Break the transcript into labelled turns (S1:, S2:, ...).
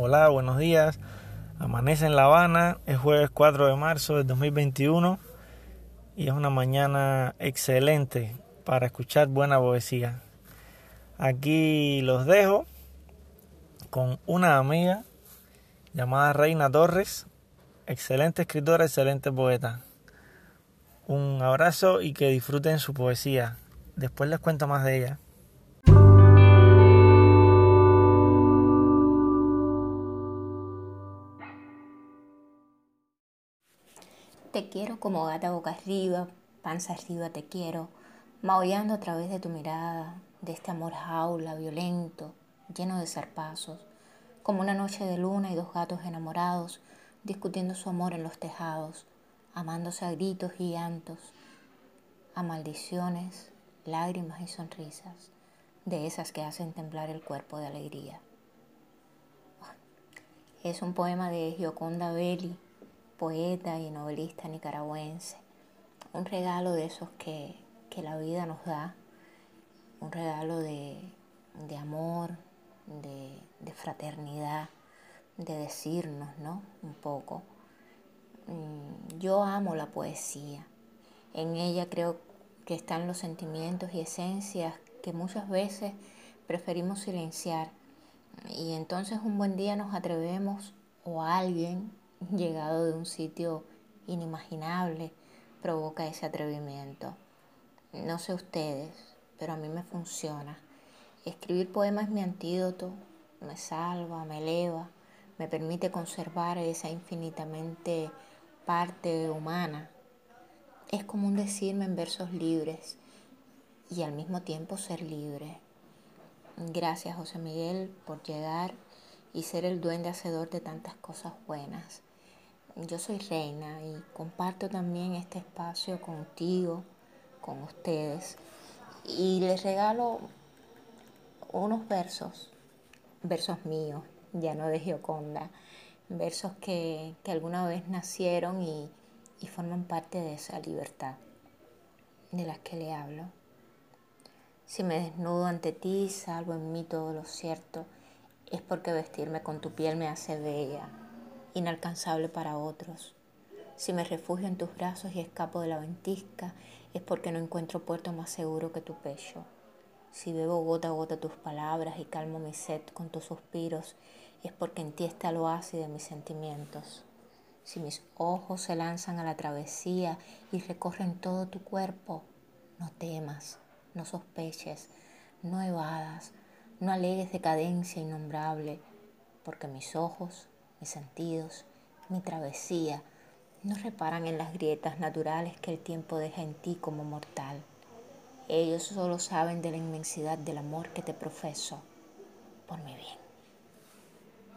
S1: Hola, buenos días. Amanece en La Habana, es jueves 4 de marzo del 2021 y es una mañana excelente para escuchar buena poesía. Aquí los dejo con una amiga llamada Reina Torres, excelente escritora, excelente poeta. Un abrazo y que disfruten su poesía. Después les cuento más de ella.
S2: Te quiero como gata boca arriba, panza arriba te quiero, maullando a través de tu mirada, de este amor jaula, violento, lleno de zarpazos, como una noche de luna y dos gatos enamorados discutiendo su amor en los tejados, amándose a gritos y llantos, a maldiciones, lágrimas y sonrisas, de esas que hacen temblar el cuerpo de alegría. Es un poema de Gioconda Belli, poeta y novelista nicaragüense. Un regalo de esos que, la vida nos da, un regalo de, amor, de, fraternidad, de decirnos, ¿no? Un poco. Mm, yo amo la poesía. En ella creo que están los sentimientos y esencias que muchas veces preferimos silenciar. Y entonces un buen día nos atrevemos o alguien llegado de un sitio inimaginable, provoca ese atrevimiento. No sé ustedes, pero a mí me funciona. Escribir poemas es mi antídoto, me salva, me eleva, me permite conservar esa infinitamente parte humana. Es como un decirme en versos libres y al mismo tiempo ser libre. Gracias José Miguel por llegar y ser el duende hacedor de tantas cosas buenas. Yo soy Reina y comparto también este espacio contigo, con ustedes. Y les regalo unos versos, versos míos, ya no de Gioconda, versos que, alguna vez nacieron y, y forman parte de esa libertad de las que le hablo. Si me desnudo ante ti, salvo en mí todo lo cierto, es porque vestirme con tu piel me hace bella inalcanzable para otros. Si me refugio en tus brazos y escapo de la ventisca, es porque no encuentro puerto más seguro que tu pecho. Si bebo gota a gota tus palabras y calmo mi sed con tus suspiros, es porque en ti está el oasis de mis sentimientos. Si mis ojos se lanzan a la travesía y recorren todo tu cuerpo, no temas, no sospeches, no evadas, no alegues decadencia innombrable, porque mis ojos mis sentidos, mi travesía, no reparan en las grietas naturales que el tiempo deja en ti como mortal. Ellos solo saben de la inmensidad del amor que te profeso por mi bien.